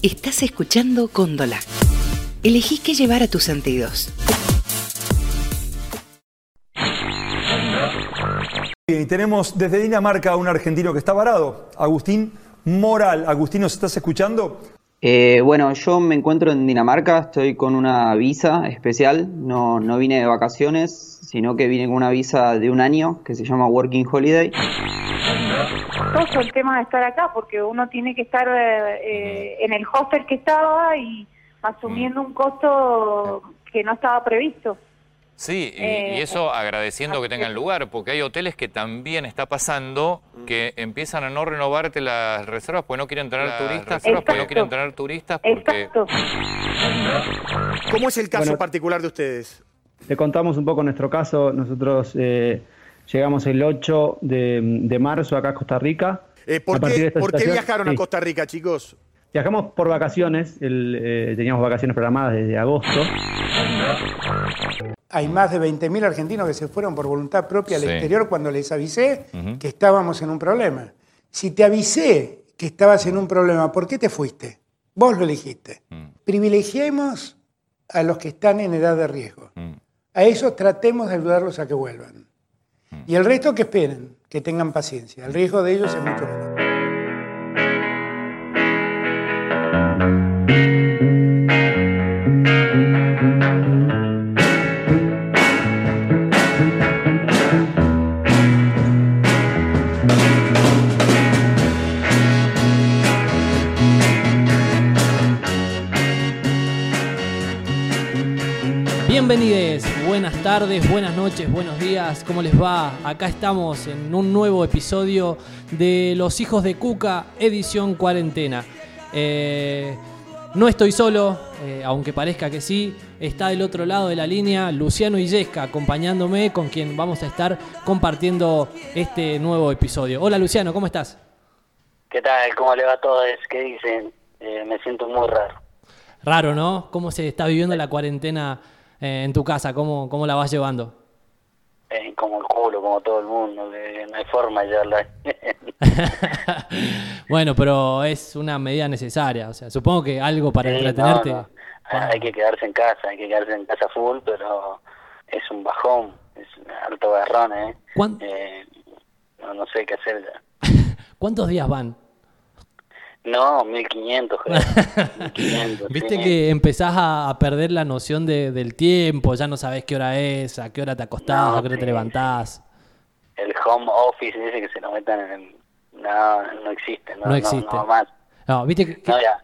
Estás escuchando Cóndola. Elegí qué llevar a tus sentidos. Y tenemos desde Dinamarca a un argentino que está varado, Agustín Moral. Agustín, ¿nos estás escuchando? Eh, bueno, yo me encuentro en Dinamarca, estoy con una visa especial, no, no vine de vacaciones, sino que vine con una visa de un año que se llama Working Holiday. Todo el tema de estar acá, porque uno tiene que estar eh, eh, en el hostel que estaba y asumiendo un costo que no estaba previsto. Sí, y, Eh, y eso agradeciendo que tengan lugar, porque hay hoteles que también está pasando que empiezan a no renovarte las reservas porque no quieren tener turistas, porque no Exacto. quieren tener turistas porque Exacto. ¿Cómo es el caso Bueno. particular de ustedes? Te contamos un poco nuestro caso. Nosotros eh, llegamos el 8 de, de marzo acá a Costa Rica. Eh, ¿por, qué, de esta por qué situación- viajaron a. Costa Rica, chicos? Viajamos por vacaciones. el, eh, teníamos vacaciones programadas desde agosto. Hay más de 20.000 argentinos que se fueron por voluntad propia al Sí. exterior cuando les avisé que estábamos en un problema. Si te avisé que estabas en un problema, ¿por qué te fuiste? Vos lo elegiste. Mm, Privilegiemos a los que están en edad de riesgo. mm. A esos tratemos de ayudarlos a que vuelvan. Y el resto que esperen, que tengan paciencia. El riesgo de ellos es mucho menor. Tardes, buenas noches, buenos días, ¿cómo les va? Acá estamos en un nuevo episodio de Los Hijos de Cuca, edición cuarentena. Eh, no estoy solo, eh, aunque parezca que sí, está del otro lado de la línea Luciano Illesca acompañándome, con quien vamos a estar compartiendo este nuevo episodio. Hola Luciano, ¿cómo estás? ¿Qué tal? ¿Cómo le va a todos? ¿Qué dicen? Eh, me siento muy raro. Raro, ¿no? ¿Cómo se está viviendo la cuarentena eh, en tu casa? ¿Cómo, ¿Cómo la vas llevando? Eh, como el culo, como todo el mundo. no hay forma de llevarla. bueno, pero es una medida necesaria. O sea, supongo que algo para entretenerte. no, no. Hay que quedarse en casa, hay que quedarse en casa full, pero es un bajón, es un alto garrón, ¿eh? ¿Cuán- Eh, no, no sé qué hacer ya. ¿Cuántos días van? No, 1500, creo. 1500, Viste sí. que empezás a, perder la noción de- del tiempo, ya no sabés qué hora es, a qué hora te acostás, No, a qué hora te levantás. El home office dice que se lo metan en el... No, no existe, no, No existe. No, más. No, viste que, que No, ya.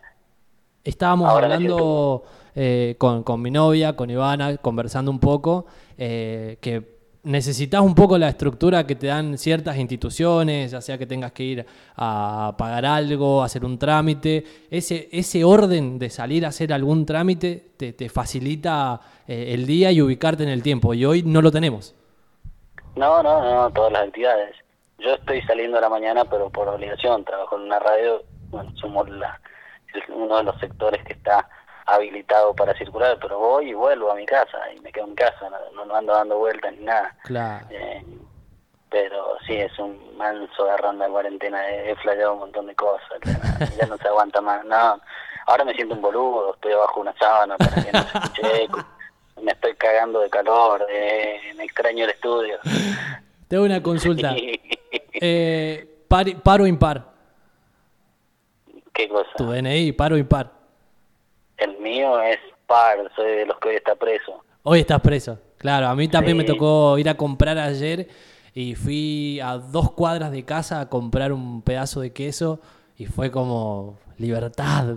estábamos Ahora hablando eh, con, con mi novia, con Ivana, conversando un poco, eh, que necesitas un poco la estructura que te dan ciertas instituciones, ya sea que tengas que ir a pagar algo, hacer un trámite. Ese, ese orden de salir a hacer algún trámite te, te facilita eh, el día y ubicarte en el tiempo. Y hoy no lo tenemos. No, no, no, todas las actividades. Yo estoy saliendo a la mañana, pero por obligación. Trabajo en una radio, somos la, uno de los sectores que está habilitado para circular, pero voy y vuelvo a mi casa y me quedo en mi casa, no, no ando dando vueltas ni nada. Claro. Eh, pero sí, es un manso agarrón la cuarentena, he, he flayado un montón de cosas, ya, ya no se aguanta más. No, ahora me siento un boludo, estoy abajo de una sábana para que no se escuche eco. Me estoy cagando de calor, eh, me extraño el estudio. Te hago una consulta. Eh, par- ¿Paro impar? ¿Qué cosa? Tu DNI, paro impar. El mío es par, soy de los que hoy está preso. Hoy estás preso. Claro, a mí también me tocó ir a comprar ayer y fui a dos cuadras de casa a comprar un pedazo de queso y fue como libertad,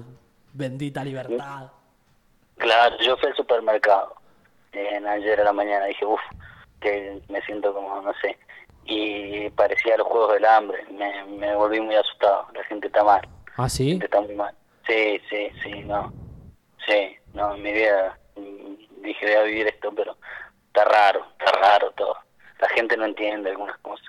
bendita libertad. Claro, yo fui al supermercado eh, ayer a la mañana, dije, uff, que me siento como, no sé, y parecía los Juegos del Hambre, me, me volví muy asustado, la gente está mal, ¿Ah, la sí? gente está muy mal. Sí, sí, sí, no, sí, no, en mi vida mm, dije voy a vivir esto, pero está raro, está raro todo. La gente no entiende algunas cosas.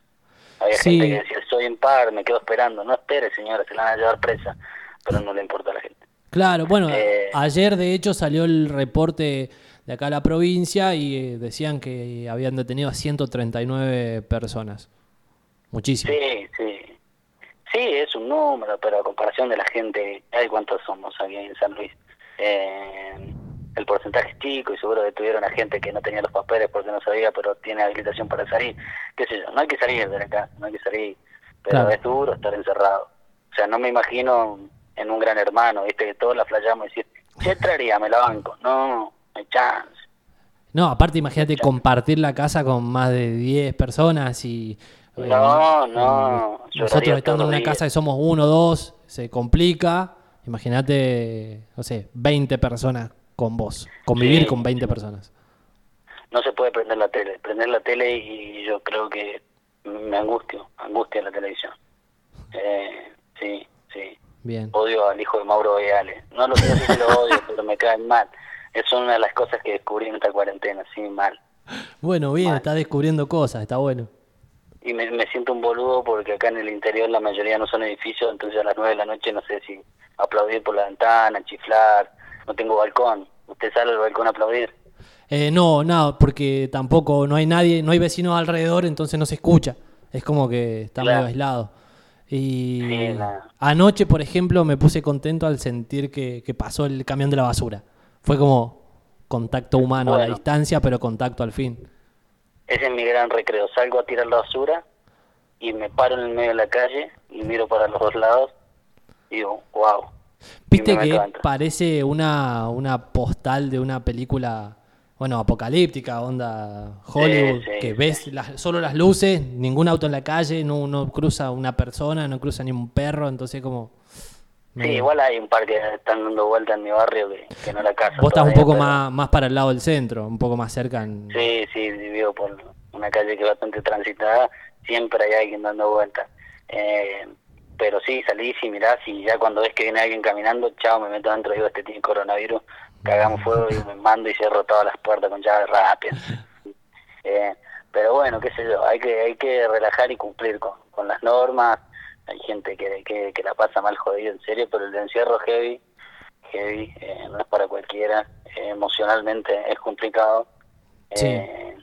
Había Sí. gente que decía, soy impar, me quedo esperando. No espere, señora, se la van a llevar presa. Pero no le importa a la gente. Claro, bueno, Eh. ayer de hecho salió el reporte de acá a la provincia y eh, decían que habían detenido a 139 personas. Muchísimo. Sí, sí. Sí, es un número, pero a comparación de la gente, hay cuántos somos aquí en San Luis. Eh, el porcentaje es chico y seguro que tuvieron a gente que no tenía los papeles porque no sabía, pero tiene habilitación para salir. ¿Qué sé yo? No hay que salir de acá, no hay que salir. Pero Claro. es duro estar encerrado. O sea, no me imagino en un gran hermano, viste, que todos la flayamos y decir, ¿qué traería? Me la banco. No, no hay chance. No, aparte imagínate compartir la casa con más de 10 personas y... eh, No, no, lloraría Nosotros estando en una casa que somos uno o dos, se complica. Imagínate, no sé, 20 personas con vos. Convivir Sí. con 20 personas. No se puede prender la tele. Prender la tele y yo creo que me angustio, angustia la televisión. Eh, sí, sí. Bien. Odio al hijo de Mauro Viale. No lo sé si lo odio, pero me caen mal. Es una de las cosas que descubrí en esta cuarentena, sí, mal. Bueno, bien, estás descubriendo cosas, está bueno. Y me, me siento un boludo porque acá en el interior la mayoría no son edificios, entonces a las nueve de la noche no sé si aplaudir por la ventana, chiflar. No tengo balcón. ¿Usted sale al balcón a aplaudir? Eh, no, nada, porque tampoco no hay nadie, no hay vecinos alrededor, entonces no se escucha. Es como que está Claro. medio aislado. Y Sí, anoche, por ejemplo, me puse contento al sentir que, que pasó el camión de la basura. Fue como contacto humano a la distancia, pero contacto al fin. Ese es mi gran recreo. Salgo a tirar la basura y me paro en el medio de la calle y miro para los dos lados y digo, wow. Viste me que parece una, una postal de una película, bueno, apocalíptica, onda Hollywood, sí, que ves las- solo las luces, ningún auto en la calle, no, no cruza una persona, no cruza ni un perro, entonces como... Sí, igual hay un par que están dando vuelta en mi barrio que, que no la casa. Vos estás un poco pero- más, más para el lado del centro, un poco más cerca. En... Sí, sí, vivo por una calle que es bastante transitada, siempre hay alguien dando vueltas. Eh, pero sí, salís y mirás y ya cuando ves que viene alguien caminando, chao, me meto dentro y digo, este tiene coronavirus, cagamos fuego y me mando y cierro todas las puertas con llave rápida. Eh, pero bueno, qué sé yo, hay que hay que relajar y cumplir con, con las normas. Hay gente que, que, que la pasa mal jodido, en serio, pero el encierro heavy, heavy, eh, no es para cualquiera. Eh, emocionalmente es complicado. Sí. Eh,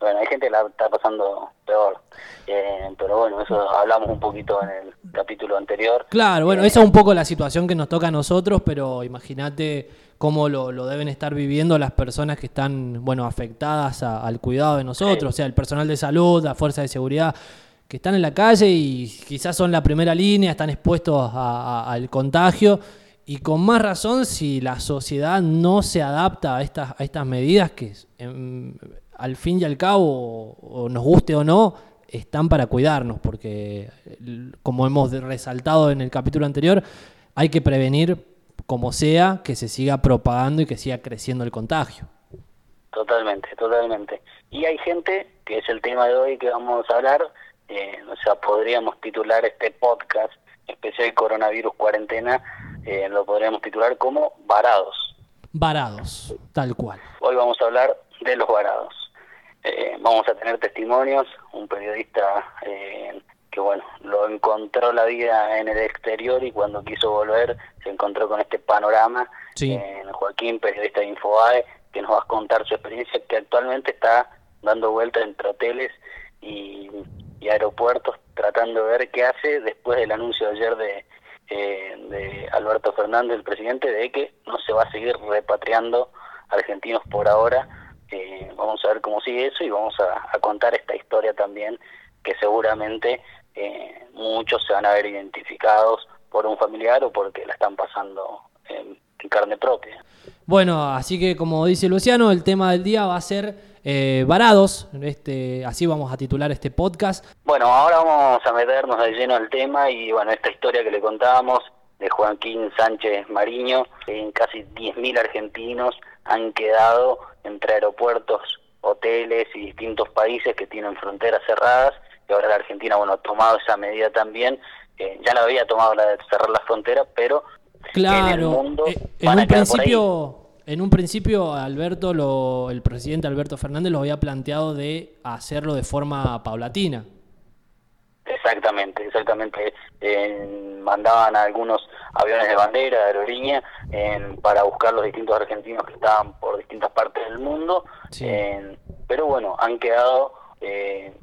bueno, hay gente que la está pasando peor. Eh, pero bueno, eso hablamos un poquito en el capítulo anterior. Claro, bueno, Eh, esa es un poco la situación que nos toca a nosotros, pero imagínate cómo lo, lo deben estar viviendo las personas que están, bueno, afectadas a- al cuidado de nosotros, o sea, el personal de salud, la fuerza de seguridad, que están en la calle y quizás son la primera línea, están expuestos a- a- al contagio. Y con más razón si la sociedad no se adapta a estas, a estas medidas que em, al fin y al cabo, o nos guste o no, están para cuidarnos, porque como hemos resaltado en el capítulo anterior, hay que prevenir como sea que se siga propagando y que siga creciendo el contagio. Totalmente, totalmente. Y hay gente, que es el tema de hoy que vamos a hablar, eh, o sea, podríamos titular este podcast especial coronavirus cuarentena, eh, lo podríamos titular como varados. Varados, tal cual. Hoy vamos a hablar de los varados. Eh, vamos a tener testimonios, un periodista eh, que bueno, lo encontró la vida en el exterior y cuando quiso volver se encontró con este panorama. Sí. Eh, Joaquín, periodista de Infobae, que nos va a contar su experiencia, que actualmente está dando vueltas entre hoteles y, y aeropuertos tratando de ver qué hace después del anuncio de ayer de, eh, de Alberto Fernández, el presidente, de que no se va a seguir repatriando argentinos por ahora. Eh, vamos a ver cómo sigue eso y vamos a, a contar esta historia también, que seguramente eh, muchos se van a ver identificados por un familiar o porque la están pasando en, en carne propia. Bueno, así que como dice Luciano, el tema del día va a ser eh, varados. Este, así vamos a titular este podcast. Bueno, ahora vamos a meternos de lleno al tema y bueno, esta historia que le contábamos de Joaquín Sánchez Mariño, en casi 10.000 argentinos han quedado entre aeropuertos, hoteles y distintos países que tienen fronteras cerradas y ahora la Argentina, bueno, ha tomado esa medida también, eh, ya la había tomado la de cerrar las fronteras, pero en el Claro, mundo eh, en van un principio, en un principio Alberto, lo, el presidente Alberto Fernández lo había planteado de hacerlo de forma paulatina. Exactamente, exactamente. Eh, mandaban a algunos aviones de bandera, de aerolínea, eh, para buscar los distintos argentinos que estaban por distintas partes del mundo. Sí. Eh, pero bueno, han quedado eh,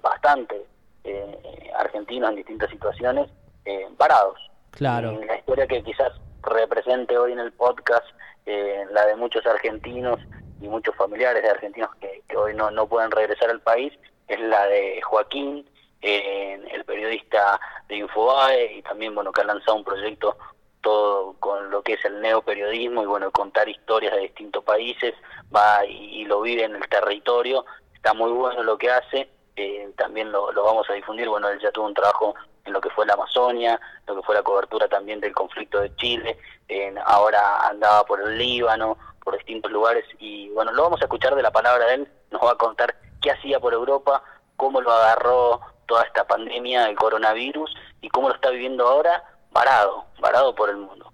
bastante eh, argentinos en distintas situaciones eh, varados. Claro. Y la historia que quizás represente hoy en el podcast, la de muchos argentinos y muchos familiares de argentinos que, que hoy no, no pueden regresar al país, es la de Joaquín, eh, el periodista de Infobae, y también bueno que ha lanzado un proyecto todo con lo que es el neoperiodismo y bueno contar historias de distintos países va y, y lo vive en el territorio. Está muy bueno lo que hace eh, también lo, lo vamos a difundir. Bueno él ya tuvo un trabajo en lo que fue la Amazonia lo que fue la cobertura también del conflicto de Chile en- ahora andaba por el Líbano por distintos lugares. Y bueno lo vamos a escuchar de la palabra de él. Nos va a contar qué hacía por Europa cómo lo agarró toda esta pandemia del coronavirus y cómo lo está viviendo ahora varado, varado por el mundo.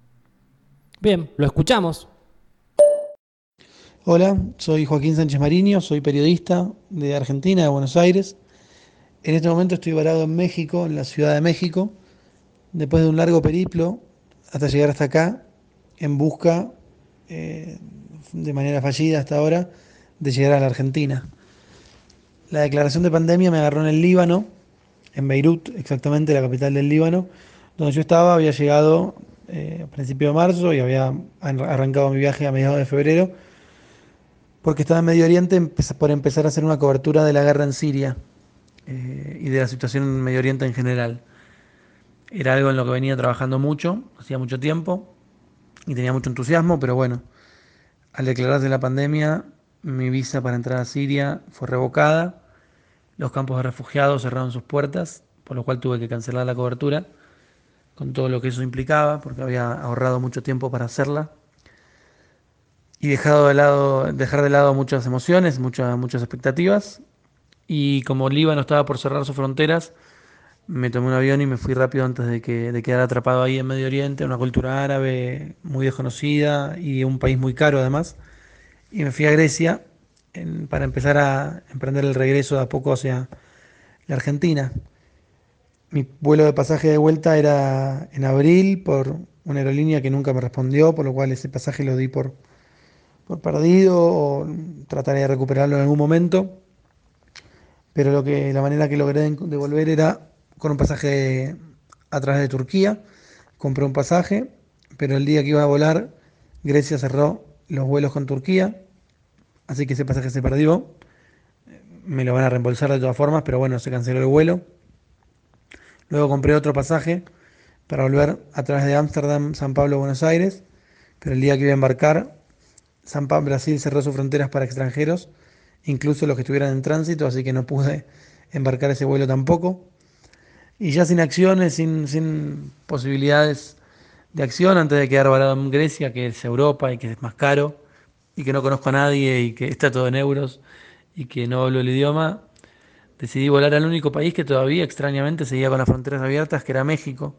Bien, lo escuchamos. Hola, soy Joaquín Sánchez Mariño, soy periodista de Argentina, de Buenos Aires. En este momento estoy varado en México, en la Ciudad de México, después de un largo periplo hasta llegar hasta acá, en busca, eh, de manera fallida hasta ahora, de llegar a la Argentina. La declaración de pandemia me agarró en el Líbano, en Beirut, exactamente la capital del Líbano, donde yo estaba, había llegado eh, a principios de marzo y había arran- arrancado mi viaje a mediados de febrero, porque estaba en Medio Oriente por empezar a hacer una cobertura de la guerra en Siria eh, y de la situación en Medio Oriente en general. Era algo en lo que venía trabajando mucho, hacía mucho tiempo y tenía mucho entusiasmo, pero bueno, al declararse la pandemia, mi visa para entrar a Siria fue revocada, los campos de refugiados cerraron sus puertas, por lo cual tuve que cancelar la cobertura, con todo lo que eso implicaba, porque había ahorrado mucho tiempo para hacerla y dejado de lado, dejar de lado muchas emociones, muchas, muchas expectativas. Y como Líbano estaba por cerrar sus fronteras, me tomé un avión y me fui rápido antes de que de quedar atrapado ahí en Medio Oriente, una cultura árabe muy desconocida y un país muy caro además. Y me fui a Grecia para empezar a emprender el regreso de a poco hacia la Argentina. Mi vuelo de pasaje de vuelta era en abril por una aerolínea que nunca me respondió, por lo cual ese pasaje lo di por, por perdido o trataré de recuperarlo en algún momento. Pero lo que, la manera que logré de devolver era con un pasaje a través de Turquía. Compré un pasaje, pero el día que iba a volar, Grecia cerró los vuelos con Turquía, así que ese pasaje se perdió. Me lo van a reembolsar de todas formas, pero bueno, se canceló el vuelo. Luego compré otro pasaje para volver a través de Ámsterdam, San Pablo, Buenos Aires, pero el día que iba a embarcar, San Pablo, Brasil cerró sus fronteras para extranjeros, incluso los que estuvieran en tránsito, así que no pude embarcar ese vuelo tampoco. Y ya sin acciones, sin, posibilidades de acción, antes de quedar varado en Grecia, que es Europa y que es más caro, y que no conozco a nadie y que está todo en euros y que no hablo el idioma, decidí volar al único país que todavía extrañamente seguía con las fronteras abiertas, que era México,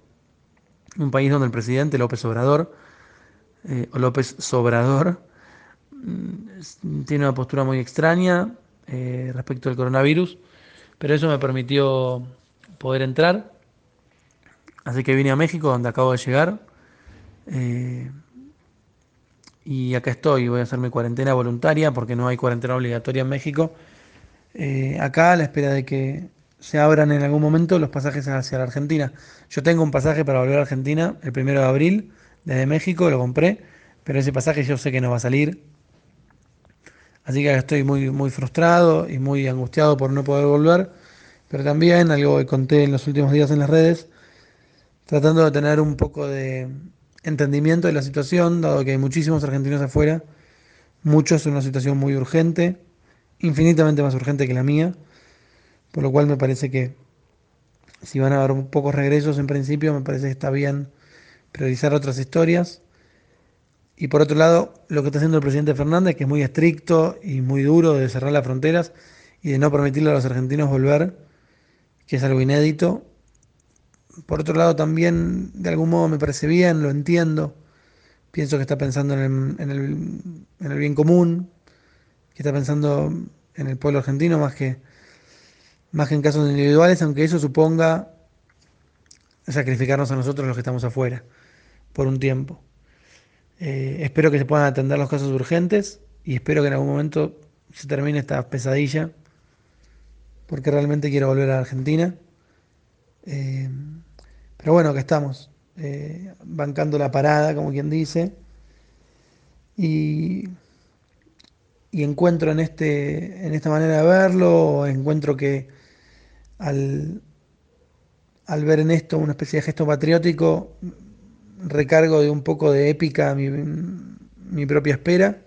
un país donde el presidente López Obrador, eh, o López Sobrador, mm, tiene una postura muy extraña eh, respecto al coronavirus, pero eso me permitió poder entrar. Así que vine a México, donde acabo de llegar. eh, y acá estoy, voy a hacer mi cuarentena voluntaria porque no hay cuarentena obligatoria en México. Eh, acá a la espera de que se abran en algún momento los pasajes hacia la Argentina. Yo tengo un pasaje para volver a Argentina el primero de abril desde México, lo compré, pero ese pasaje yo sé que no va a salir. Así que estoy muy, muy frustrado y muy angustiado por no poder volver, pero también algo que conté en los últimos días en las redes, tratando de tener un poco de entendimiento de la situación, dado que hay muchísimos argentinos afuera, muchos en una situación muy urgente, infinitamente más urgente que la mía, por lo cual me parece que si van a haber pocos regresos en principio, me parece que está bien priorizar otras historias. Y por otro lado, lo que está haciendo el presidente Fernández, que es muy estricto y muy duro de cerrar las fronteras y de no permitirle a los argentinos volver, que es algo inédito. Por otro lado, también de algún modo me parece bien, lo entiendo. Pienso que está pensando en el, en el, en el bien común, que está pensando en el pueblo argentino más que, más que en casos individuales, aunque eso suponga sacrificarnos a nosotros los que estamos afuera por un tiempo. Eh, espero que se puedan atender los casos urgentes y espero que en algún momento se termine esta pesadilla, porque realmente quiero volver a Argentina. Eh, pero bueno, que estamos, eh, bancando la parada, como quien dice. Y, y encuentro en, este, en esta manera de verlo, encuentro que al, ver en esto una especie de gesto patriótico, recargo de un poco de épica mi propia espera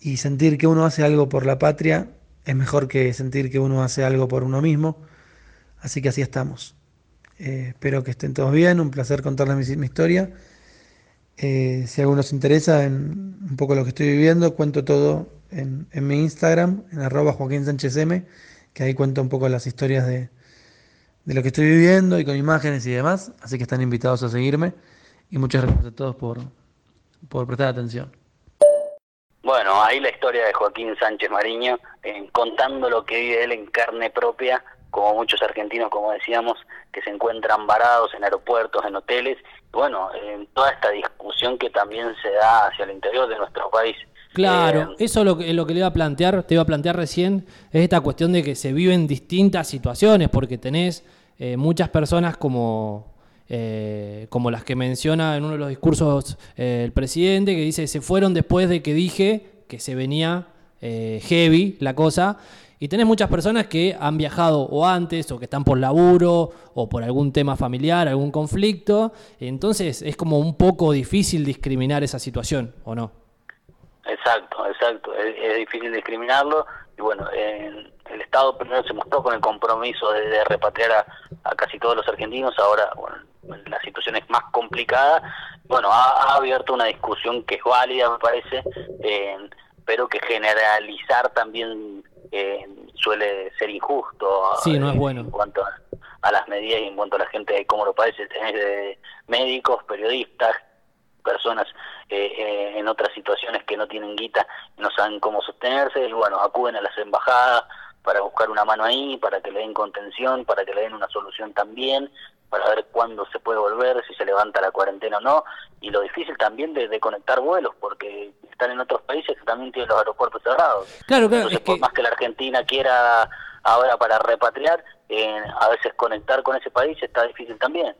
y sentir que uno hace algo por la patria es mejor que sentir que uno hace algo por uno mismo. Así que así estamos. Eh, espero que estén todos bien, un placer contarles mi, historia. Eh, si a alguno les interesa en un poco lo que estoy viviendo, cuento todo en, en mi Instagram, en arroba Joaquín Sánchez M, que ahí cuento un poco las historias de, de lo que estoy viviendo y con imágenes y demás. Así que están invitados a seguirme. Y muchas gracias a todos por, por prestar atención. Bueno, ahí la historia de Joaquín Sánchez Mariño, eh, contando lo que vive él en carne propia, como muchos argentinos, como decíamos, que se encuentran varados en aeropuertos, en hoteles, bueno, en toda esta discusión que también se da hacia el interior de nuestro país. Claro, eso es lo que, lo que le iba a plantear, te iba a plantear recién, es esta cuestión de que se viven distintas situaciones, porque tenés eh, muchas personas como, eh, como las que menciona en uno de los discursos eh, el presidente, que dice, se fueron después de que dije que se venía eh, heavy la cosa. Y tenés muchas personas que han viajado o antes, o que están por laburo, o por algún tema familiar, algún conflicto. Entonces es como un poco difícil discriminar esa situación, ¿o no? Exacto, exacto. Es, difícil discriminarlo. Y bueno, en el Estado primero se mostró con el compromiso de, repatriar a, casi todos los argentinos. Ahora, bueno, la situación es más complicada. Bueno, ha, ha abierto una discusión que es válida, me parece, pero que generalizar también eh, suele ser injusto. Sí, no es bueno. En cuanto a, a, las medidas y en cuanto a la gente, cómo lo parece, tenés de médicos, periodistas, personas eh, eh, en otras situaciones que no tienen guita, no saben cómo sostenerse, y bueno, acuden a las embajadas para buscar una mano ahí, para que le den contención, para que le den una solución también, para ver cuándo se puede volver, si se levanta la cuarentena o no, y lo difícil también de, de conectar vuelos, porque están en otros países que también tienen los aeropuertos cerrados. Claro, claro. Entonces, es por que... más que la Argentina quiera ahora para repatriar, eh, a veces conectar con ese país está difícil también.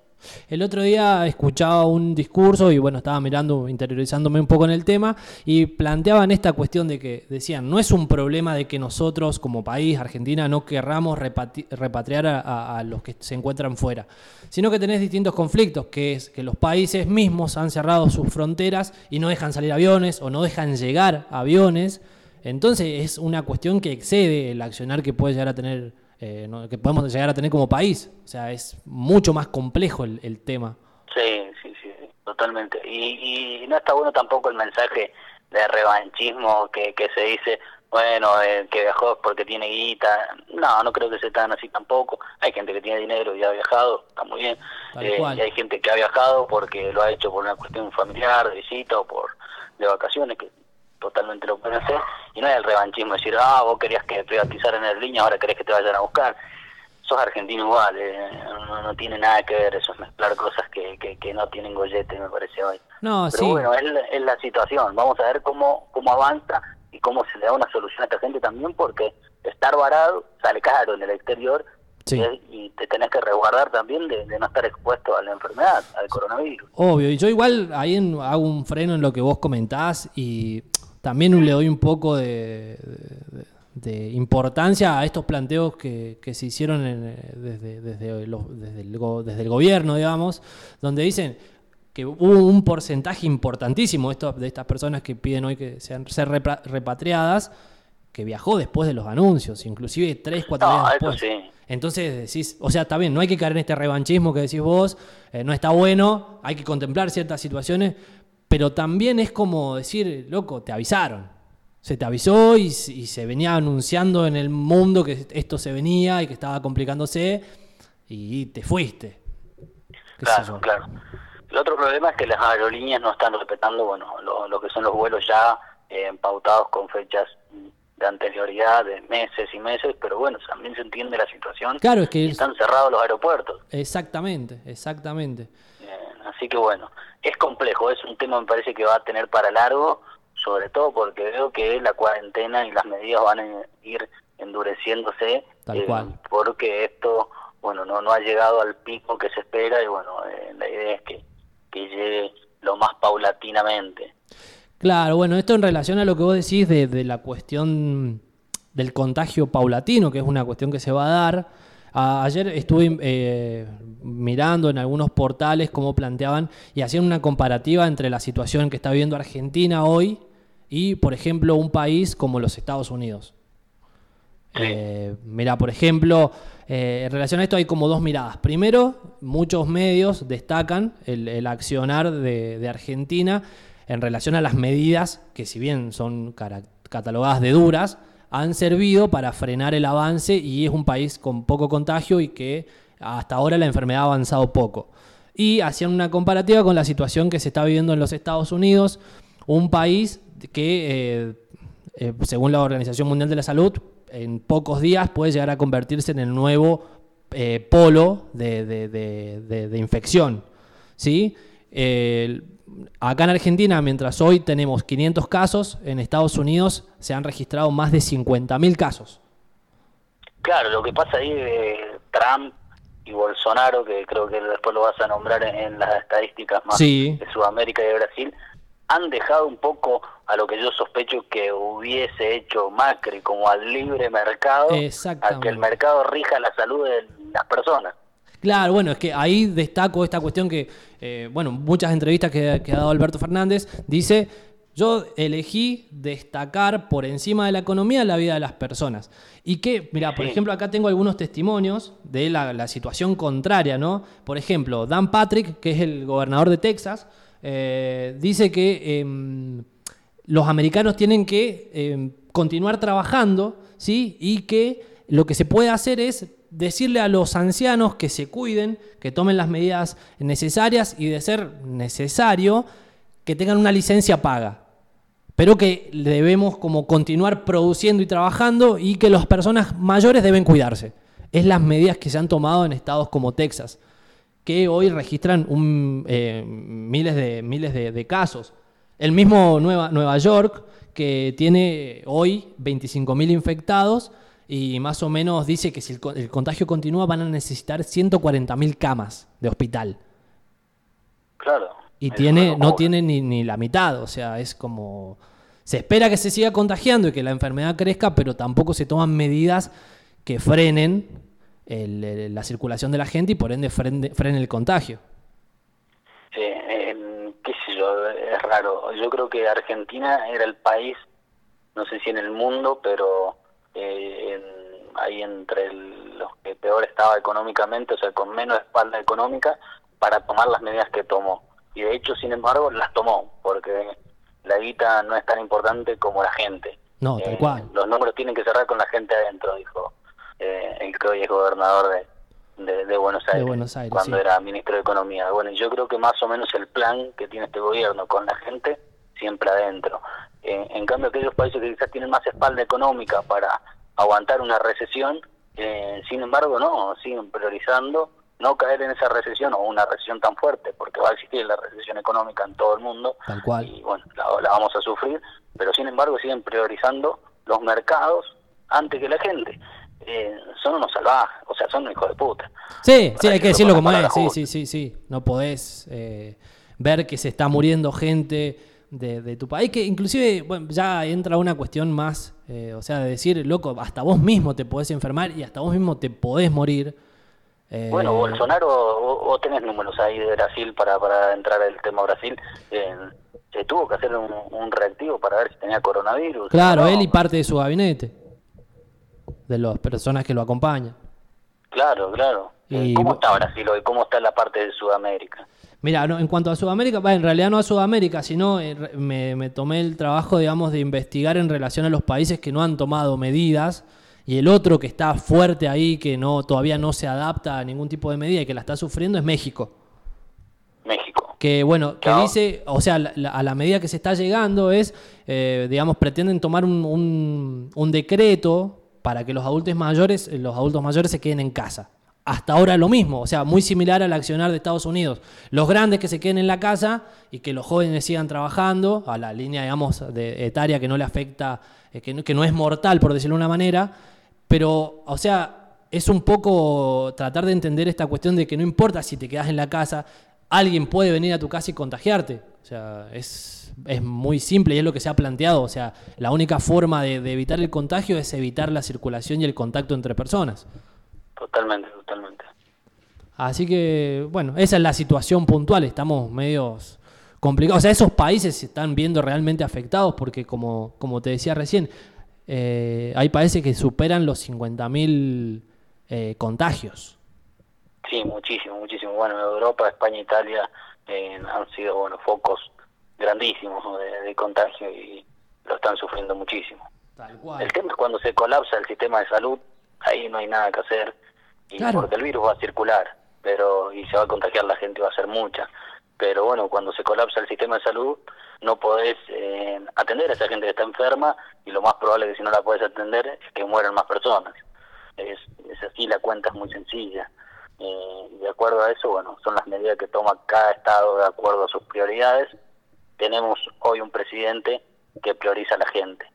El otro día escuchaba un discurso y bueno, estaba mirando, interiorizándome un poco en el tema y planteaban esta cuestión de que decían, no es un problema de que nosotros como país, Argentina, no querramos repatri repatriar a, a, a, los que se encuentran fuera, sino que tenés distintos conflictos, que es que los países mismos han cerrado sus fronteras y no dejan salir aviones o no dejan llegar aviones. Entonces es una cuestión que excede el accionar que puede llegar a tener eh, ¿no? que podemos llegar a tener como país. O sea, es mucho más complejo el, el tema. Sí, sí, sí, totalmente. Y, y, no está bueno tampoco el mensaje de revanchismo que, que se dice, bueno, eh, que viajó porque tiene guita. No, no creo que sea tan así tampoco. Hay gente que tiene dinero y ha viajado, está muy bien. Eh, y hay gente que ha viajado porque lo ha hecho por una cuestión familiar, de visita o por de vacaciones, que totalmente lo pueden hacer, y no es el revanchismo decir, ah, vos querías que privatizaran el línea, ahora querés que te vayan a buscar. Sos argentino igual, eh, no, no, tiene nada que ver, eso es mezclar cosas que, que, que no tienen gollete, me parece hoy. No, Pero sí. bueno, es, es, la situación, vamos a ver cómo, cómo avanza y cómo se le da una solución a esta gente también, porque estar varado sale caro en el exterior Sí. y te tenés que resguardar también de, de, no estar expuesto a la enfermedad, al coronavirus. Obvio, y yo igual ahí en, hago un freno en lo que vos comentás y también le doy un poco de, de, de importancia a estos planteos que, que se hicieron en, desde, desde, los, desde, el, desde, el, gobierno, digamos, donde dicen que hubo un porcentaje importantísimo de estas personas que piden hoy que sean ser repatriadas que viajó después de los anuncios, inclusive tres, cuatro no, días después. Sí. Entonces decís, o sea, está bien, no hay que caer en este revanchismo que decís vos, eh, no está bueno, hay que contemplar ciertas situaciones, pero también es como decir, loco, te avisaron. Se te avisó y, y, se venía anunciando en el mundo que esto se venía y que estaba complicándose y te fuiste. Claro, claro. El otro problema es que las aerolíneas no están respetando, bueno, lo, lo que son los vuelos ya eh, pautados con fechas de anterioridad de meses y meses, pero bueno, también se entiende la situación. Claro, es que es... están cerrados los aeropuertos. Exactamente, exactamente. Eh, así que bueno, es complejo, es un tema me parece que va a tener para largo, sobre todo porque veo que la cuarentena y las medidas van a ir endureciéndose, Tal eh, cual. porque esto bueno, no, no ha llegado al pico que se espera y bueno, eh, la idea es que, que llegue lo más paulatinamente. Claro, bueno, esto en relación a lo que vos decís de, de la cuestión del contagio paulatino, que es una cuestión que se va a dar. A- ayer estuve eh, mirando en algunos portales cómo planteaban y hacían una comparativa entre la situación que está viviendo Argentina hoy y, por ejemplo, un país como los Estados Unidos. Eh, mira, por ejemplo, eh, en relación a esto hay como dos miradas. Primero, muchos medios destacan el, el accionar de, de Argentina en relación a las medidas que si bien son catalogadas de duras, han servido para frenar el avance y es un país con poco contagio y que hasta ahora la enfermedad ha avanzado poco. Y hacían una comparativa con la situación que se está viviendo en los Estados Unidos, un país que, eh, eh, según la Organización Mundial de la Salud, en pocos días puede llegar a convertirse en el nuevo eh, polo de, de- infección. ¿sí? Acá en Argentina, mientras hoy tenemos 500 casos, en Estados Unidos se han registrado más de 50.000 casos. Claro, lo que pasa ahí de Trump y Bolsonaro, que creo que después lo vas a nombrar en, en las estadísticas más Sí. de Sudamérica y de Brasil, han dejado un poco a lo que yo sospecho que hubiese hecho Macri, como al libre mercado, a que el mercado rija la salud de las personas. Claro, bueno, es que ahí destaco esta cuestión que, eh, bueno, muchas entrevistas que, que ha dado Alberto Fernández, dice, yo elegí destacar por encima de la economía la vida de las personas. Y que, mira, por ejemplo, acá tengo algunos testimonios de la, la situación contraria, ¿no? Por ejemplo, Dan Patrick, que es el gobernador de Texas, eh, dice que em, los americanos tienen que em, continuar trabajando, ¿sí? Y que lo que se puede hacer es decirle a los ancianos que se cuiden, que tomen las medidas necesarias y de ser necesario, que tengan una licencia paga. Pero que debemos como continuar produciendo y trabajando y que las personas mayores deben cuidarse. Es las medidas que se han tomado en estados como Texas, que hoy registran eh, miles, de, miles de, de casos. El mismo Nueva, Nueva York, que tiene hoy 25.000 infectados y más o menos dice que si el, el contagio continúa van a necesitar 140.000 camas de hospital. Claro. Y tiene, no tiene ni, ni la mitad, o sea, es como... Se espera que se siga contagiando y que la enfermedad crezca, pero tampoco se toman medidas que frenen el- el- la circulación de la gente y por ende frene, frenen el contagio. Sí, qué sé yo, es raro. Yo creo que Argentina era el país, no sé si en el mundo, pero eh, en- ahí entre el- los que peor estaba económicamente, o sea, con menos espalda económica, para tomar las medidas que tomó. Y de hecho, sin embargo, las tomó, porque la guita no es tan importante como la gente. No, tal Eh, cual. Los números tienen que cerrar con la gente adentro, dijo eh, el que hoy es gobernador de, de, de Buenos Aires, Buenos Aires, cuando sí. era ministro de Economía. Bueno, yo creo que más o menos el plan que tiene este gobierno con la gente siempre adentro. En cambio, aquellos países que quizás tienen más espalda económica para aguantar una recesión, eh, sin embargo, no, siguen priorizando no caer en esa recesión o una recesión tan fuerte, porque va a existir la recesión económica en todo el mundo Tal cual. y bueno, la, la vamos a sufrir, pero sin embargo siguen priorizando los mercados antes que la gente. Eh, son unos salvajes, o sea, son unos hijos de puta. Sí, sí, hay que decirlo como es. Sí, sí, sí, sí. No podés eh, ver que se está muriendo gente de, de tu país, que inclusive bueno, ya entra una cuestión más, eh, o sea, de decir, loco, hasta vos mismo te podés enfermar y hasta vos mismo te podés morir. Eh, Bueno, Bolsonaro, vos, vos tenés números ahí de Brasil para, para entrar al tema Brasil. eh, se tuvo que hacer un, un reactivo para ver si tenía coronavirus. Claro, No, él y parte de su gabinete, de las personas que lo acompañan. Claro, claro. Y ¿Cómo está Brasil hoy? ¿Cómo está la parte de Sudamérica? Mira, no, en cuanto a Sudamérica, en realidad no a Sudamérica, sino eh, me, me tomé el trabajo, digamos, de investigar en relación a los países que no han tomado medidas y el otro que está fuerte ahí, que no todavía no se adapta a ningún tipo de medida y que la está sufriendo es México. México. Que bueno, que dice, o sea, la- la- a la medida que se está llegando es, eh, digamos, pretenden tomar un, un- un decreto para que los adultos mayores, los adultos mayores se queden en casa. Hasta ahora lo mismo, o sea, muy similar al accionar de Estados Unidos. Los grandes que se queden en la casa y que los jóvenes sigan trabajando, a la línea, digamos, de etaria que no le afecta, eh, que, no, que no es mortal, por decirlo de una manera, pero, o sea, es un poco tratar de entender esta cuestión de que no importa si te quedas en la casa, alguien puede venir a tu casa y contagiarte. O sea, es, es muy simple y es lo que se ha planteado. O sea, la única forma de, de evitar el contagio es evitar la circulación y el contacto entre personas. Totalmente, totalmente. Así que, bueno, esa es la situación puntual. Estamos medios complicados. O sea, esos países se están viendo realmente afectados porque, como, como te decía recién, eh, hay países que superan los 50.000 eh, contagios. Sí, muchísimo, muchísimo. Bueno, Europa, España, Italia eh, han sido bueno focos grandísimos de, de contagio y lo están sufriendo muchísimo. Tal cual. El tema es cuando se colapsa el sistema de salud, ahí no hay nada que hacer, y Claro. porque el virus va a circular, pero y se va a contagiar la gente, va a ser mucha. Pero bueno, cuando se colapsa el sistema de salud, no podés eh, atender a esa gente que está enferma y lo más probable es que si no la podés atender es que mueran más personas. Es, es así, la cuenta es muy sencilla. Eh, y de acuerdo a eso, bueno, son las medidas que toma cada estado de acuerdo a sus prioridades. Tenemos hoy un presidente que prioriza a la gente.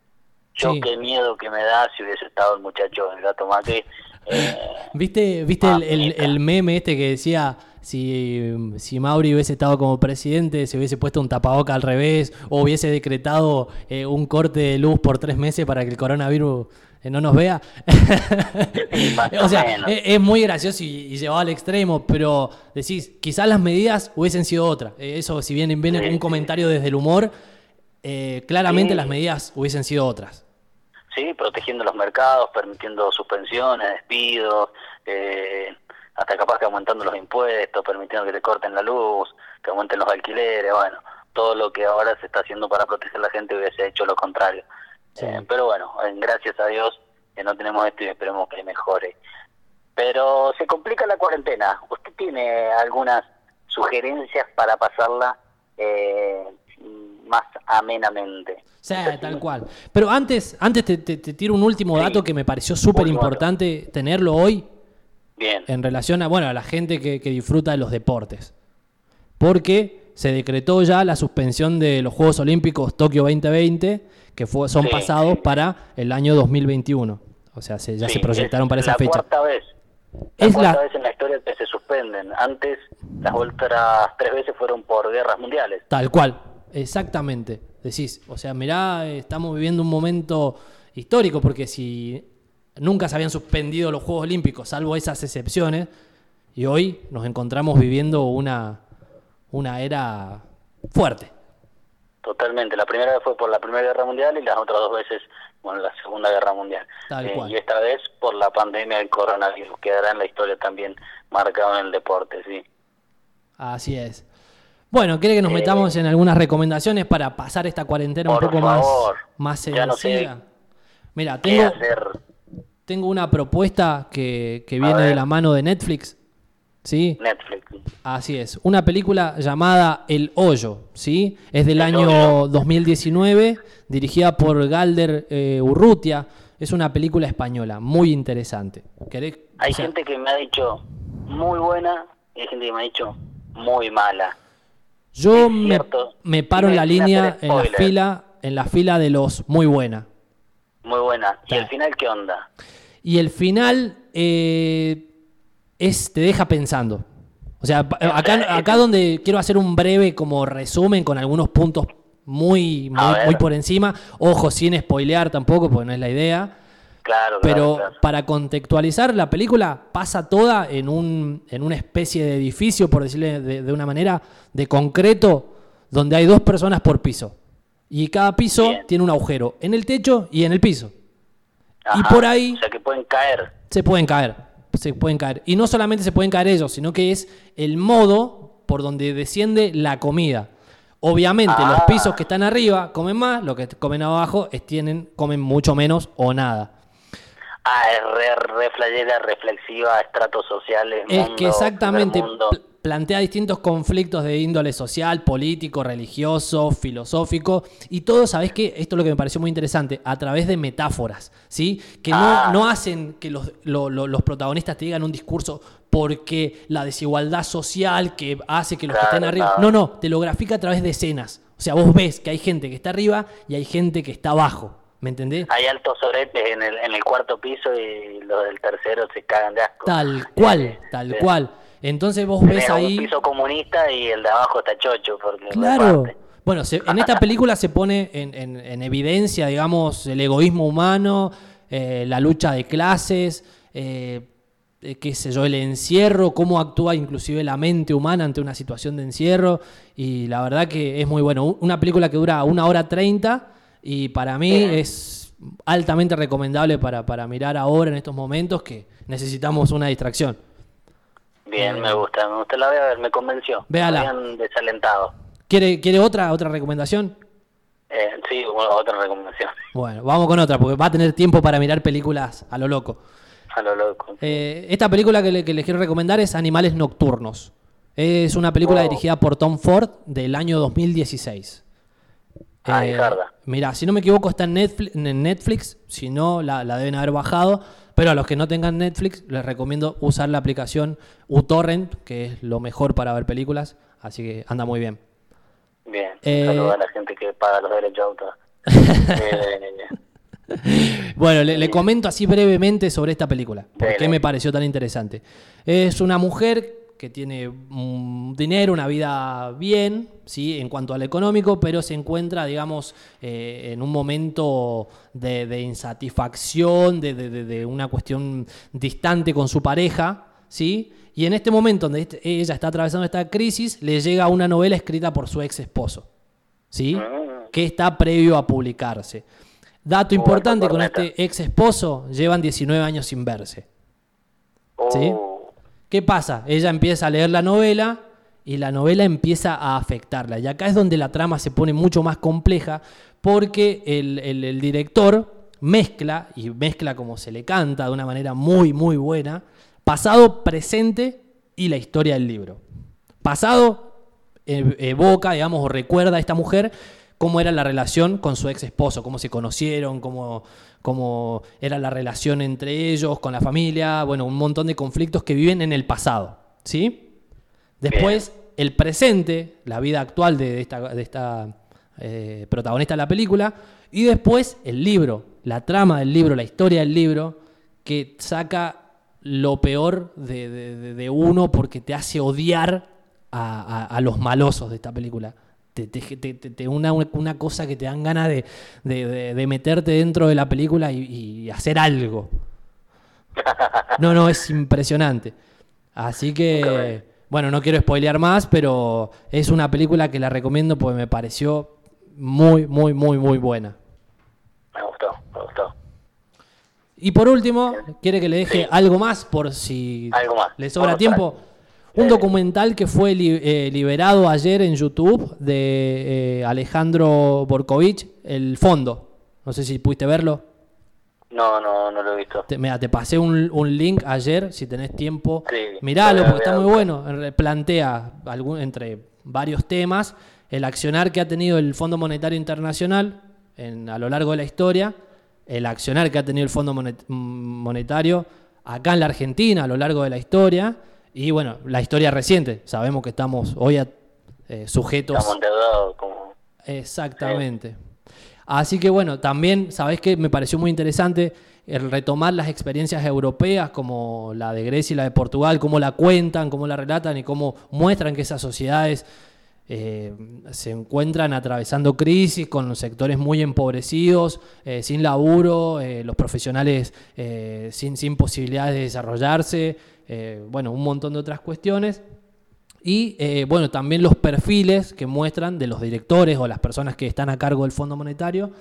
Yo Sí. qué miedo que me da si hubiese estado el muchacho el gato Macri. ¿Viste, viste el, el- el meme este que decía si, si Mauri hubiese estado como presidente, se hubiese puesto un tapaboca al revés o hubiese decretado eh, un corte de luz por tres meses para que el coronavirus eh, no nos vea? o sea, es, es muy gracioso y, y llevado al extremo, pero decís, quizás las medidas hubiesen sido otras. Eh, eso, si bien viene un comentario desde el humor, eh, claramente Sí. las medidas hubiesen sido otras. Sí, protegiendo los mercados, permitiendo suspensiones, despidos, eh, hasta capaz que aumentando los impuestos, permitiendo que te corten la luz, que aumenten los alquileres, bueno, todo lo que ahora se está haciendo para proteger a la gente hubiese hecho lo contrario. Eh, pero bueno, gracias a Dios que no tenemos esto y esperemos que mejore. Pero se complica la cuarentena. ¿Usted tiene algunas sugerencias para pasarla eh, más amenamente? Sí, tal cual. Pero antes, antes te, te- te tiro un último dato que me pareció súper importante tenerlo hoy Bien. en relación a, bueno, a la gente que, que disfruta de los deportes. Porque se decretó ya la suspensión de los Juegos Olímpicos Tokio 2020, que fue, son Sí, pasados para el año 2021. O sea, se- ya Sí, se proyectaron es para esa la fecha. cuarta vez. La Es cuarta la- vez en la historia que se suspenden. Antes, las otras tres veces fueron por guerras mundiales. Tal cual, exactamente. Decís, o sea, mirá, eh, estamos viviendo un momento histórico porque si nunca se habían suspendido los Juegos Olímpicos, salvo esas excepciones, y hoy nos encontramos viviendo una, una era fuerte. Totalmente. La primera vez fue por la Primera Guerra Mundial y las otras dos veces, bueno, la Segunda Guerra Mundial. Tal Eh, cual. y esta vez por la pandemia del coronavirus. Quedará en la historia también marcado en el deporte, sí. Así es. Bueno, ¿quiere que nos metamos en algunas recomendaciones para pasar esta cuarentena un poco favor. más, más no sencilla? Mira, ¿Qué tengo, tengo una propuesta que, que viene de la mano de Netflix. ¿Sí? Netflix. Así es. Una película llamada El Hoyo, ¿sí? Es del El año 2019, dirigida por Galder eh, Urrutia. Es una película española, muy interesante. ¿Querés? Hay o sea, gente que me ha dicho muy buena y hay gente que me ha dicho muy mala. Yo me, me paro en la línea, en la fila, en la fila de los muy buena. Muy buena. ¿Y el final qué onda? Y el final eh, es te deja pensando. O sea, acá, acá donde quiero hacer un breve como resumen con algunos puntos muy, muy, muy por encima. Ojo, sin spoilear tampoco, porque no es la idea. Claro, Pero claro. para contextualizar, la película pasa toda en, un, en una especie de edificio, por decirle de, de una manera, de concreto, donde hay dos personas por piso. Y cada piso Bien. tiene un agujero, en el techo y en el piso. Ajá. y por ahí- O sea que pueden caer. Se pueden caer, se pueden caer. Y no solamente se pueden caer ellos, sino que es el modo por donde desciende la comida. Obviamente los Ah. pisos que están arriba comen más, los que comen abajo es- tienen, comen mucho menos o nada. Ah, es re, re flayera, reflexiva, estratos sociales, Es mundo, que exactamente mundo. plantea distintos conflictos de índole social, político, religioso, filosófico, y todo, ¿sabés qué? Esto es lo que me pareció muy interesante, a través de metáforas, ¿sí? Que no, Ah. no hacen que los, lo- lo- los protagonistas te digan un discurso porque la desigualdad social que hace que los que estén arriba... No, no, te lo grafica a través de escenas. O sea, vos ves que hay gente que está arriba y hay gente que está abajo. ¿Me entendés? Hay altos soretes en el, en el cuarto piso y los del tercero se cagan de asco. Tal cual, tal sí. cual. Entonces vos Tenés ves un ahí... piso comunista y el de abajo está chocho. Porque Claro. Bueno, se- en esta película se pone en, en- en evidencia, digamos, el egoísmo humano, eh, la lucha de clases, eh, eh, qué sé yo, el encierro, cómo actúa inclusive la mente humana ante una situación de encierro. Y la verdad que es muy bueno. Una película que dura una hora treinta y para mí es altamente recomendable para, para mirar ahora en estos momentos que necesitamos una distracción. Bien, me gusta, me gusta. La voy a ver, me convenció. Véala. Me habían desalentado. ¿Quiere, ¿Quiere otra, otra recomendación? Eh, sí, bueno, otra recomendación. Bueno, vamos con otra, porque va a tener tiempo para mirar películas a lo loco. A lo loco. Eh, esta película que, le- que les quiero recomendar es Animales Nocturnos. Es una película Oh. dirigida por Tom Ford del año 2016. Ah, Eh, mira, si no me equivoco está en Netflix, en Netflix, si no la, la deben haber bajado, pero a los que no tengan Netflix les recomiendo usar la aplicación uTorrent, que es lo mejor para ver películas, así que anda muy bien. Bien, Eh, saludos a la gente que paga los derechos de autor. Eh, Bueno, le, le comento así brevemente sobre esta película, por Dele. qué me pareció tan interesante. Es una mujer que tiene dinero, una vida bien, ¿sí? En cuanto al económico, pero se encuentra, digamos, eh, en un momento de, de insatisfacción, de, de- de- una cuestión distante con su pareja, ¿sí? Y en este momento donde este- ella está atravesando esta crisis, le llega una novela escrita por su ex esposo, ¿sí? Que está previo a publicarse. Dato importante, con este ex esposo llevan 19 años sin verse. ¿Sí? ¿Qué pasa? Ella empieza a leer la novela y la novela empieza a afectarla. Y acá es donde la trama se pone mucho más compleja porque el, director mezcla, y mezcla como se le canta de una manera muy, muy buena, pasado, presente y la historia del libro. Pasado eh, evoca, digamos, o recuerda a esta mujer cómo era la relación con su ex esposo, cómo se conocieron, cómo, cómo era la relación entre ellos, con la familia, bueno, un montón de conflictos que viven en el pasado, ¿sí? Después, el presente, la vida actual de, esta, de esta eh, protagonista de la película, y después el libro, la trama del libro, la historia del libro, que saca lo peor de, de- de- de uno porque te hace odiar a, a- a los malosos de esta película. Te, te, te- una, una cosa que te dan ganas de, de- de- de meterte dentro de la película y, y hacer algo. No, no, es impresionante. Así que, bueno, no quiero spoilear más, pero es una película que la recomiendo porque me pareció muy, muy, muy, muy buena. me gustó, me gustó. Y por último, quiere que le deje algo más por si Algo más. le sobra Vamos tiempo. Un documental que fue li- eh, liberado ayer en YouTube de eh, Alejandro Borkovich, El Fondo. No sé si pudiste verlo. No, no, no lo he visto. Te, mira, te pasé un, un link ayer, si tenés tiempo. Sí, Miralo, porque está muy bueno. Plantea algún, entre varios temas el accionar que ha tenido el Fondo Monetario Internacional en- a lo largo de la historia, el accionar que ha tenido el Fondo Monet- Monetario acá en la Argentina a lo largo de la historia y bueno, la historia reciente. Sabemos que estamos hoy a- eh, sujetos Estamos endeudados como... Exactamente. Así que bueno, también, ¿sabés qué? Me pareció muy interesante el retomar las experiencias europeas como la de Grecia y la de Portugal, cómo la cuentan, cómo la relatan y cómo muestran que esas sociedades eh, se encuentran atravesando crisis con los sectores muy empobrecidos, eh, sin laburo, eh, los profesionales sin, sin posibilidades de desarrollarse, eh, bueno, un montón de otras cuestiones. Y eh, bueno, también los perfiles que muestran de los directores o las personas que están a cargo del Fondo Monetario.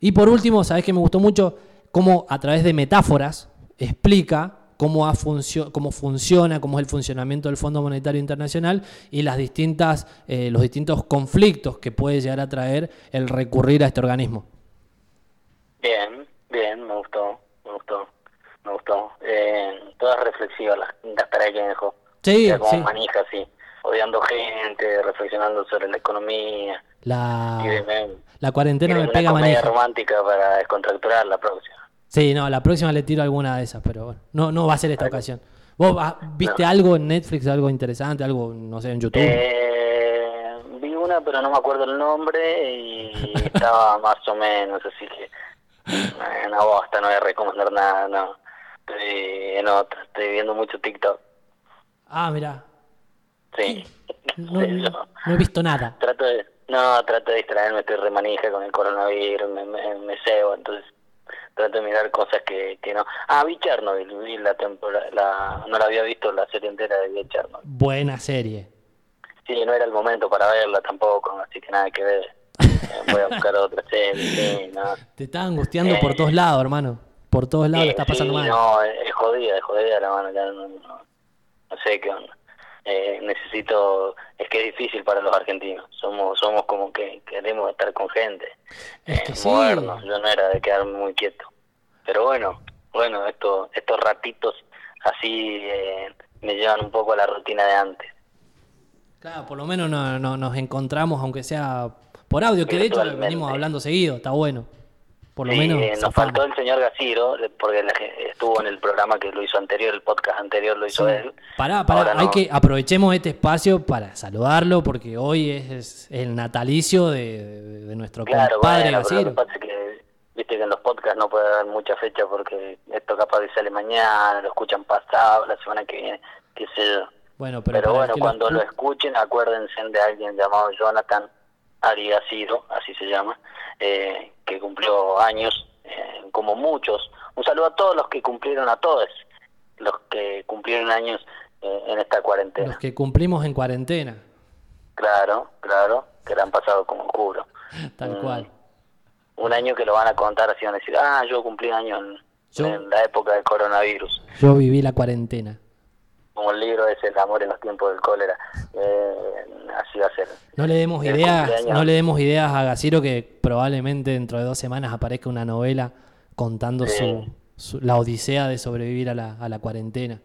Y por último, sabes que me gustó mucho cómo a través de metáforas explica cómo, ha funcio- cómo funciona, cómo es el funcionamiento del Fondo Monetario Internacional y las distintas, eh, los distintos conflictos que puede llegar a traer el recurrir a este organismo. Bien, bien, me gustó, me gustó, me gustó. Eh, todas reflexivas las, las tareas que me dejó. Sí, Era como sí. manija, así, odiando gente, reflexionando sobre la economía. La, cuarentena me una pega comedia manija. romántica para descontracturar la próxima. Sí, no, la próxima le tiro alguna de esas, pero bueno, no, no va a ser esta ocasión. ¿Vos ah, viste algo en Netflix, algo interesante, algo, no sé, en YouTube? Eh, vi una, pero no me acuerdo el nombre y estaba más o menos, así que Eh, No, bosta, no voy a recomendar nada, no. Estoy en otra, estoy viendo mucho TikTok. Ah, mira. Sí. No, he visto nada. trato de, no, trato de distraerme, estoy remanija con el coronavirus, me, me, me cebo, entonces trato de mirar cosas que, que no. Ah, vi Chernobyl, vi la temporada, la, no la había visto la serie entera de Chernobyl. Buena serie. Sí, no era el momento para verla tampoco, así que nada que ver. Eh, Voy a buscar otra serie, sí, no. Te está angustiando por todos lados, hermano. Por todos lados le está pasando sí, mal. No, es jodida, es jodida la mano, ya no, no, no sé qué onda. Eh, necesito, es que es difícil para los argentinos, somos somos como que queremos estar con gente, Es que eh, sí. movernos, yo no era de quedarme muy quieto. Pero bueno, bueno, esto, estos ratitos así eh, me llevan un poco a la rutina de antes. Claro, por lo menos no, no- nos encontramos, aunque sea por audio, que de hecho venimos hablando seguido, está bueno. Por lo Sí, menos eh, nos zafamos. faltó el señor Gaciro, porque estuvo en el programa que lo hizo anterior, el podcast anterior lo hizo él. Pará, pará, Ahora no. hay que aprovechemos este espacio para saludarlo porque hoy es, es el natalicio de, de- de nuestro Claro, compadre bueno, lo Gaciro. viste que en los podcasts no puede dar mucha fecha porque esto capaz que sale mañana, lo escuchan pasado, la semana que viene, qué sé yo. Bueno, pero, Pero, bueno, cuando lo escu- escuchen, acuérdense de alguien llamado Jonathan Arigaciro, así se llama, eh, que cumplió años, eh, como muchos. Un saludo a todos los que cumplieron, a todos los que cumplieron años eh, en esta cuarentena. los que cumplimos en cuarentena, Claro, claro, que la han pasado como oscuro. tal Mm. cual. Un año que lo van a contar así, van a decir, ah, yo cumplí en, Yo- en la época del coronavirus. Yo viví la cuarentena. Como el libro es El amor en los tiempos del cólera. Eh, así va a ser. No le demos El ideas, cumpleaños. no le demos ideas a Gaciro que probablemente dentro de dos semanas aparezca una novela contando su, su- la odisea de sobrevivir a la, a la cuarentena.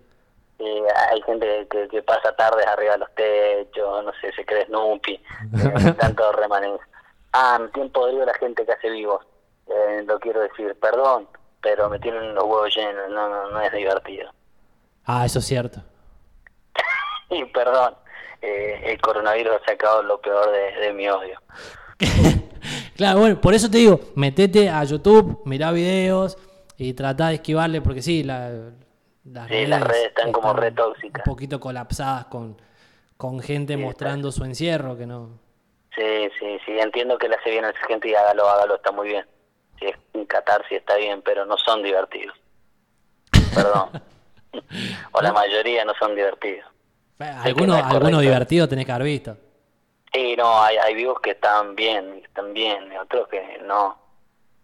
Eh, hay gente que, que pasa tardes arriba de los techos, no sé, se cree Snoopy, eh, tanto remanentes. Ah, me tienen podrido la gente que hace vivos, eh, lo quiero decir, perdón, pero me tienen los huevos llenos, no, no, no es divertido. Ah, eso es cierto. Y perdón, eh, el coronavirus ha sacado lo peor de, de mi odio. Claro, bueno, por eso te digo, metete a YouTube, mirá videos y tratá de esquivarle, porque sí, la- las, Sí, las redes están como re tóxicas. Un poquito colapsadas con, con gente mostrando su encierro, que no... Sí, sí, sí, entiendo que le hace bien a esa gente y hágalo, hágalo, está muy bien. Si es un catarsis está bien, pero no son divertidos. Perdón. o la mayoría no son divertidos. Alguno, no alguno divertido tenés que haber visto. Sí, no, hay, hay vivos que están bien, están bien, y otros que no,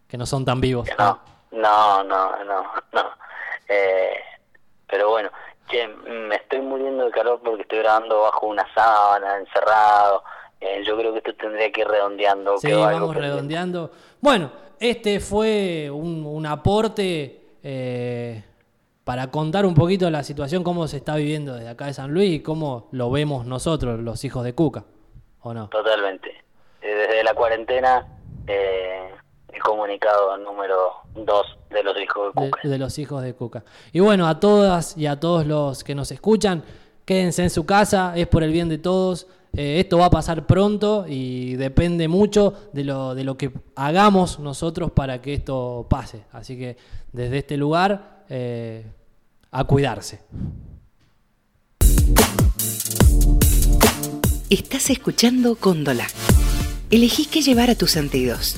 Que no son tan vivos. no. No, no, no, no. Eh, pero bueno, che, me estoy muriendo de calor porque estoy grabando bajo una sábana, encerrado. Eh, yo creo que esto tendría que ir redondeando. Sí, vamos redondeando. Bueno, este fue un, un aporte eh, para contar un poquito la situación, cómo se está viviendo desde acá de San Luis y cómo lo vemos nosotros, los hijos de Cuca, ¿o no? Totalmente. Eh, Desde la cuarentena, eh, el comunicado número dos de los hijos de de, Cuca. de los hijos de Cuca. Y bueno, a todas y a todos los que nos escuchan, quédense en su casa, es por el bien de todos. Eh, esto va a pasar pronto y depende mucho de lo, de lo que hagamos nosotros para que esto pase. Así que desde este lugar, eh, a cuidarse. Estás escuchando Cóndola. Elegí qué llevar a tus sentidos.